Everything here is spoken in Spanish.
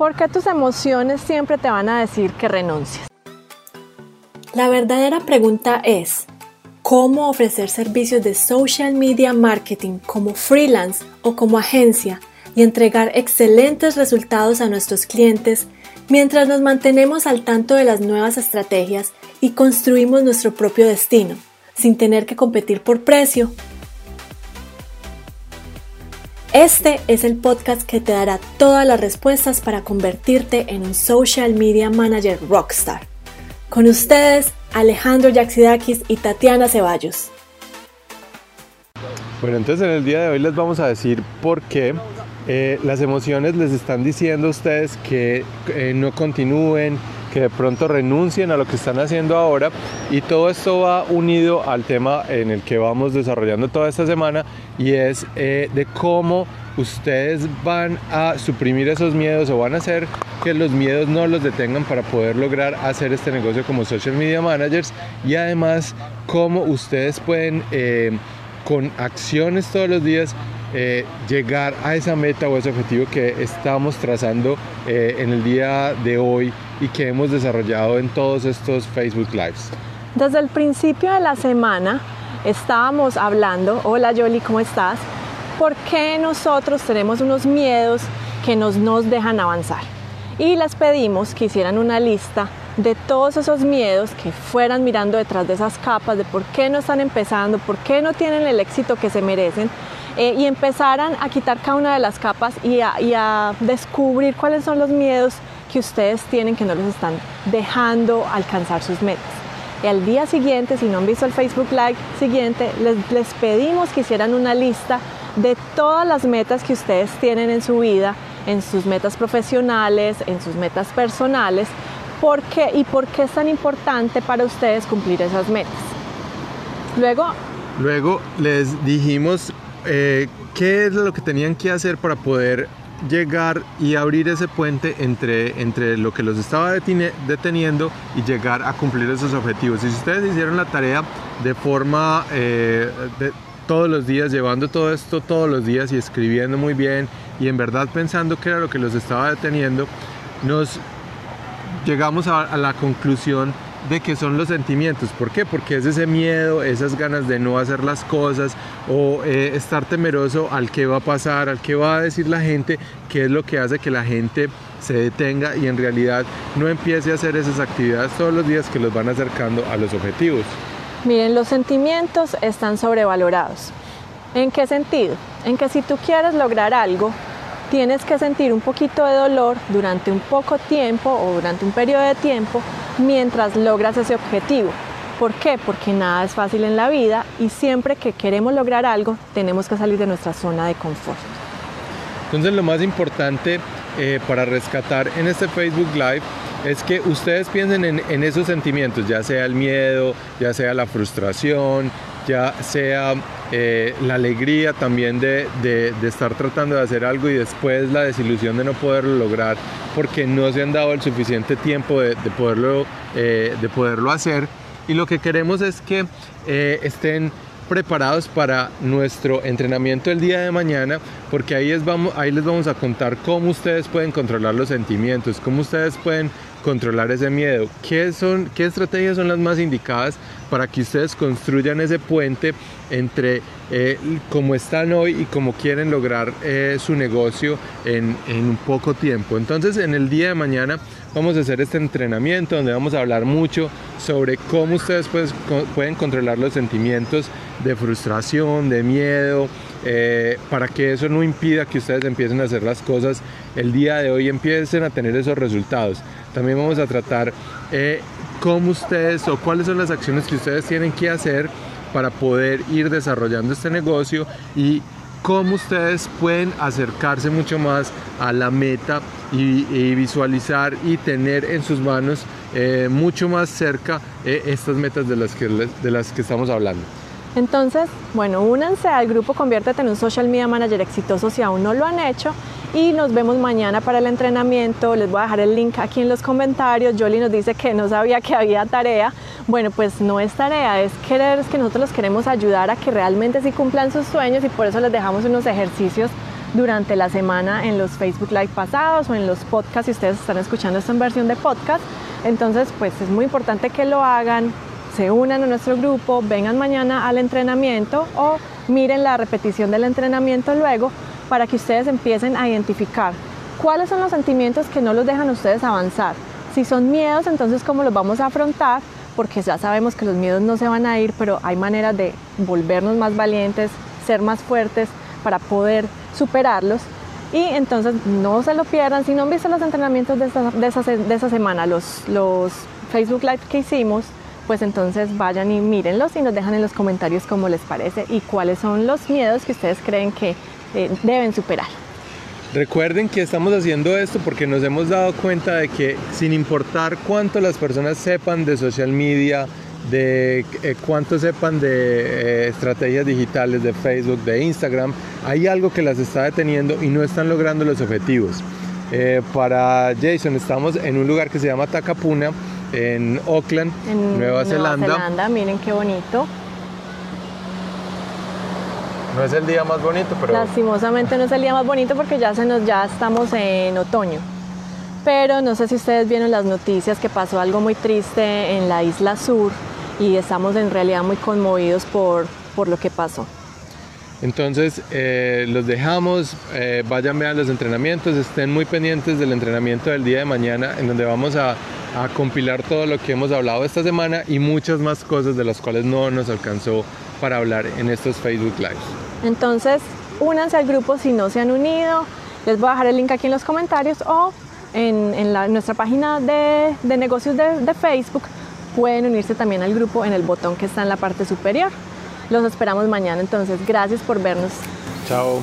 ¿Por qué tus emociones siempre te van a decir que renuncies? La verdadera pregunta es, ¿cómo ofrecer servicios de social media marketing como freelance o como agencia y entregar excelentes resultados a nuestros clientes mientras nos mantenemos al tanto de las nuevas estrategias y construimos nuestro propio destino, sin tener que competir por precio? Este es el podcast que te dará todas las respuestas para convertirte en un social media manager rockstar. Con ustedes, Alejandro Yaxidakis y Tatiana Ceballos. Bueno, entonces en el día de hoy les vamos a decir por qué eh, las emociones les están diciendo a ustedes que eh, no continúen, que de pronto renuncien a lo que están haciendo ahora y todo esto va unido al tema en el que vamos desarrollando toda esta semana y es eh, de cómo ustedes van a suprimir esos miedos o van a hacer que los miedos no los detengan para poder lograr hacer este negocio como social media managers y además cómo ustedes pueden eh, con acciones todos los días eh, llegar a esa meta o ese objetivo que estamos trazando en el día de hoy y que hemos desarrollado en todos estos Facebook Lives? Desde el principio de la semana estábamos hablando, hola Yoli, ¿cómo estás? ¿Por qué nosotros tenemos unos miedos que nos, nos dejan avanzar? Y les pedimos que hicieran una lista de todos esos miedos, que fueran mirando detrás de esas capas, de por qué no están empezando, por qué no tienen el éxito que se merecen, eh, y empezaran a quitar cada una de las capas y a, y a descubrir cuáles son los miedos que ustedes tienen que no les están dejando alcanzar sus metas. Y al día siguiente, si no han visto el Facebook Live siguiente, les, les pedimos que hicieran una lista de todas las metas que ustedes tienen en su vida, en sus metas profesionales, en sus metas personales, ¿por qué y por qué es tan importante para ustedes cumplir esas metas. Luego, Luego les dijimos eh, qué es lo que tenían que hacer para poder llegar y abrir ese puente entre, entre lo que los estaba deteniendo y llegar a cumplir esos objetivos. Y si ustedes hicieron la tarea de forma eh, todos los días, llevando todo esto todos los días y escribiendo muy bien y en verdad pensando qué era lo que los estaba deteniendo, nos llegamos a la conclusión de qué son los sentimientos. ¿Por qué? Porque es ese miedo, esas ganas de no hacer las cosas o eh, estar temeroso al que va a pasar, al que va a decir la gente, qué es lo que hace que la gente se detenga y en realidad no empiece a hacer esas actividades todos los días que los van acercando a los objetivos. Miren, los sentimientos están sobrevalorados. ¿En qué sentido? En que si tú quieres lograr algo, tienes que sentir un poquito de dolor durante un poco tiempo o durante un periodo de tiempo mientras logras ese objetivo. ¿Por qué? Porque nada es fácil en la vida y siempre que queremos lograr algo tenemos que salir de nuestra zona de confort. Entonces lo más importante eh, para rescatar en este Facebook Live es que ustedes piensen en, en, esos sentimientos, ya sea el miedo, ya sea la frustración, ya sea eh, la alegría también de, de, estar tratando de hacer algo y después la desilusión de no poderlo lograr porque no se han dado el suficiente tiempo de, de poderlo, eh, de poderlo hacer. Y lo que queremos es que eh, estén preparados para nuestro entrenamiento el día de mañana, porque ahí, es, vamos, ahí les vamos a contar cómo ustedes pueden controlar los sentimientos, cómo ustedes pueden controlar ese miedo, qué, son, qué estrategias son las más indicadas para que ustedes construyan ese puente entre eh, cómo están hoy y cómo quieren lograr eh, su negocio en, en un poco tiempo. Entonces en el día de mañana vamos a hacer este entrenamiento donde vamos a hablar mucho sobre cómo ustedes pues, pueden controlar los sentimientos de frustración, de miedo, eh, para que eso no impida que ustedes empiecen a hacer las cosas el día de hoy, empiecen a tener esos resultados. También vamos a tratar eh, cómo ustedes o cuáles son las acciones que ustedes tienen que hacer para poder ir desarrollando este negocio y cómo ustedes pueden acercarse mucho más a la meta y, visualizar y tener en sus manos eh, mucho más cerca eh, estas metas de las, que, de las que estamos hablando. Entonces, bueno, únanse al grupo Conviértete en un Social Media Manager exitoso si aún no lo han hecho y nos vemos mañana para el entrenamiento. Les voy a dejar el link aquí en los comentarios. Jolly nos dice que no sabía que había tarea. Bueno, pues no es tarea, es querer, es que nosotros los queremos ayudar a que realmente sí cumplan sus sueños y por eso les dejamos unos ejercicios durante la semana en los Facebook Live pasados o en los podcasts si ustedes están escuchando esto en versión de podcast. Entonces, pues es muy importante que lo hagan, se unan a nuestro grupo, vengan mañana al entrenamiento o miren la repetición del entrenamiento luego para que ustedes empiecen a identificar cuáles son los sentimientos que no los dejan ustedes avanzar. Si son miedos, entonces cómo los vamos a afrontar, porque ya sabemos que los miedos no se van a ir, pero hay maneras de volvernos más valientes, ser más fuertes para poder superarlos. Y entonces no se lo pierdan, si no han visto los entrenamientos de esta, de esa, semana, los, los Facebook Live que hicimos, pues entonces vayan y mírenlos y nos dejan en los comentarios cómo les parece y cuáles son los miedos que ustedes creen que eh, deben superar. Recuerden que estamos haciendo esto porque nos hemos dado cuenta de que sin importar cuánto las personas sepan de social media, de eh, cuánto sepan de eh, estrategias digitales de Facebook, de Instagram, hay algo que las está deteniendo y no están logrando los objetivos. para Jason estamos en un lugar que se llama Takapuna, en Auckland, en Nueva, Zelanda. Nueva Zelanda. Miren qué bonito. No es el día más bonito, pero... Lastimosamente no es el día más bonito porque ya, se nos, ya estamos en otoño. Pero no sé si ustedes vieron las noticias que pasó algo muy triste en la isla sur y estamos en realidad muy conmovidos por, por lo que pasó. Entonces eh, los dejamos, eh, vayan vean los entrenamientos, estén muy pendientes del entrenamiento del día de mañana en donde vamos a, a, compilar todo lo que hemos hablado esta semana y muchas más cosas de las cuales no nos alcanzó para hablar en estos Facebook Lives. Entonces únanse al grupo si no se han unido, les voy a dejar el link aquí en los comentarios o en, en nuestra página de, de negocios de, de Facebook pueden unirse también al grupo en el botón que está en la parte superior. Los esperamos mañana, entonces gracias por vernos. Chao.